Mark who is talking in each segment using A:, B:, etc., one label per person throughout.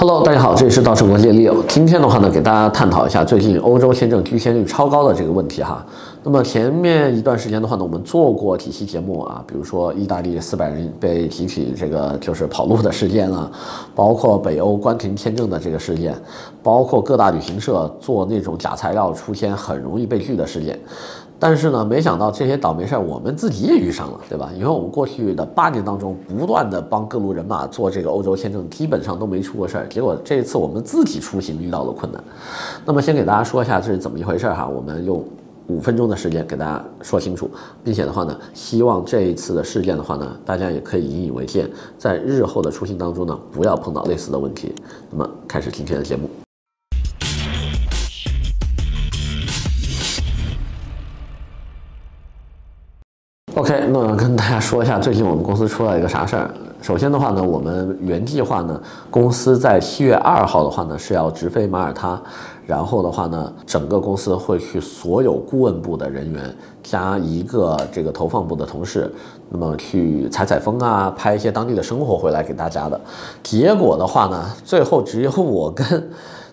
A: Hello，大家好，这里是道盛国际 Leo。今天的话呢，给大家探讨一下最近欧洲签证拒签率超高的这个问题哈。那么前面一段时间的话呢，我们做过几期节目啊，比如说意大利四百人被集体这个就是跑路的事件啊，包括北欧关停签证的这个事件，包括各大旅行社做那种假材料出签很容易被拒的事件。但是呢，没想到这些倒霉事儿我们自己也遇上了，对吧？因为我们过去的八年当中，不断的帮各路人马做这个欧洲签证，基本上都没出过事儿。结果这一次我们自己出行遇到了困难。那么先给大家说一下这是怎么一回事儿哈，我们用五分钟的时间给大家说清楚，并且的话呢，希望这一次的事件的话呢，大家也可以引以为戒，在日后的出行当中呢，不要碰到类似的问题。那么开始今天的节目。OK，那跟大家说一下，最近我们公司出了一个啥事儿？首先的话呢，我们原计划呢，公司在七月二号的话呢是要直飞马耳他，然后的话呢，整个公司会去所有顾问部的人员加一个这个投放部的同事，那么去采采风啊，拍一些当地的生活回来给大家的。结果的话呢，最后只有我跟。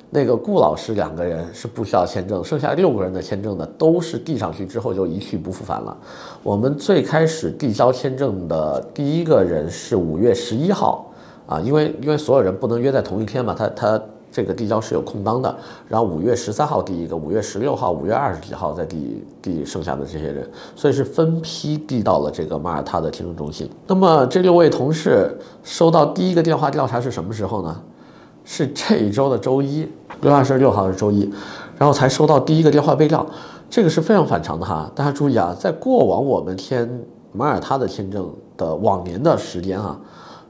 A: 那个顾老师两个人是不需要签证，剩下六个人的签证呢，都是递上去之后就一去不复返了。我们最开始递交签证的第一个人是五月十一号，啊，因为因为所有人不能约在同一天嘛，他他这个递交是有空档的。然后五月十三号递一个，五月十六号、五月二十几号再递递剩下的这些人，所以是分批递到了这个马耳他的签证中心。那么这六位同事收到第一个电话调查是什么时候呢？是这一周的周一，六月二十六号是周一，然后才收到第一个电话备料，这个是非常反常的哈。大家注意啊，在过往我们签马耳他的签证的往年的时间哈，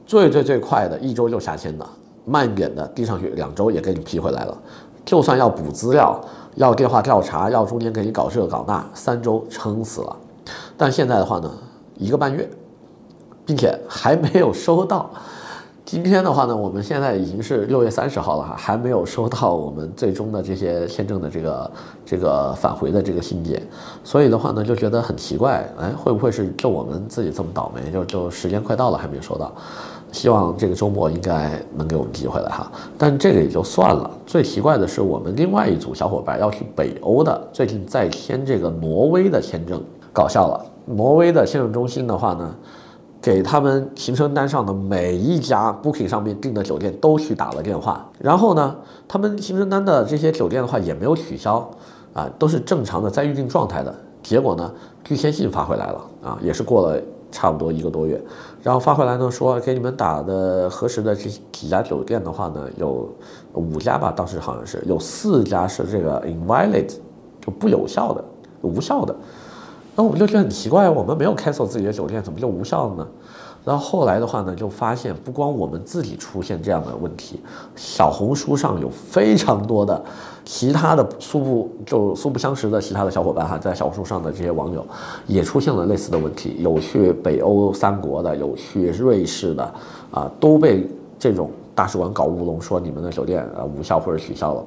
A: 最最最快的一周就下签的，慢一点的递上去两周也给你批回来了。就算要补资料、要电话调查、要中间给你搞这搞那，三周撑死了。但现在的话呢，一个半月，并且还没有收到。今天的话呢，我们现在已经是六月三十号了哈，还没有收到我们最终的这些签证的这个这个返回的这个信件，所以的话呢，就觉得很奇怪，哎，会不会是就我们自己这么倒霉？就就时间快到了还没有收到，希望这个周末应该能给我们寄回来哈。但这个也就算了，最奇怪的是我们另外一组小伙伴要去北欧的，最近在签这个挪威的签证，搞笑了，挪威的签证中心的话呢。给他们行程单上的每一家 Booking 上面订的酒店都去打了电话，然后呢，他们行程单的这些酒店的话也没有取消，啊，都是正常的在预订状态的。结果呢，拒签信发回来了，啊，也是过了差不多一个多月，然后发回来呢说给你们打的核实的这几家酒店的话呢，有五家吧，当时好像是有四家是这个 invalid 就不有效的，无效的。那我们就觉得很奇怪，我们没有 cancel 自己的酒店，怎么就无效了呢？然后后来的话呢，就发现不光我们自己出现这样的问题，小红书上有非常多的其他的素不就素不相识的其他的小伙伴哈，在小红书上的这些网友也出现了类似的问题，有去北欧三国的，有去瑞士的，啊，都被这种大使馆搞乌龙，说你们的酒店啊无效或者取消了。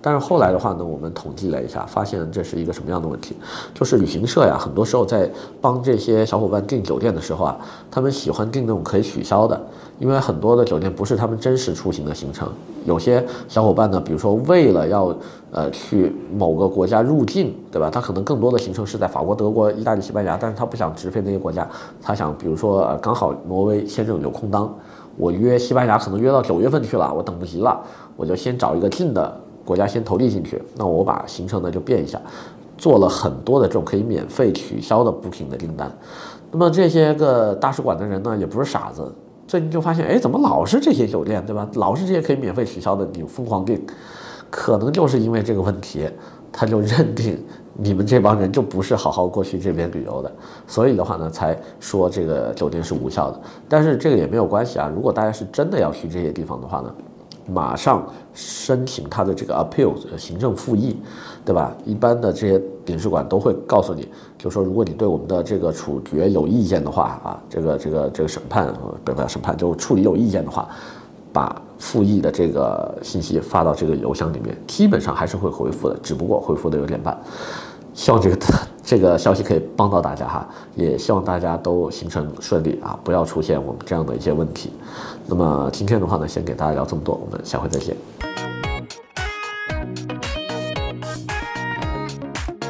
A: 但是后来的话呢，我们统计了一下，发现这是一个什么样的问题？就是旅行社呀，很多时候在帮这些小伙伴订酒店的时候啊，他们喜欢订那种可以取消的，因为很多的酒店不是他们真实出行的行程。有些小伙伴呢，比如说为了要呃去某个国家入境，对吧？他可能更多的行程是在法国、德国、意大利、西班牙，但是他不想直飞那些国家，他想比如说呃刚好挪威签证有空档，我约西班牙可能约到九月份去了，我等不及了，我就先找一个近的。国家先投递进去，那我把行程呢就变一下，做了很多的这种可以免费取消的 booking 的订单。那么这些个大使馆的人呢也不是傻子，最近就发现，哎，怎么老是这些酒店，对吧？老是这些可以免费取消的，你疯狂订，可能就是因为这个问题，他就认定你们这帮人就不是好好过去这边旅游的，所以的话呢，才说这个酒店是无效的。但是这个也没有关系啊，如果大家是真的要去这些地方的话呢，马上申请他的这个 appeal 行政复议，对吧？一般的这些领事馆都会告诉你，就说如果你对我们的这个处决有意见的话啊，这个这个这个审判不不审判就处理有意见的话，把复议的这个信息发到这个邮箱里面，基本上还是会回复的，只不过回复的有点慢。希望这个这个消息可以帮到大家哈，也希望大家都行程顺利啊，不要出现我们这样的一些问题。那么今天的话呢，先给大家聊这么多，我们下回再见。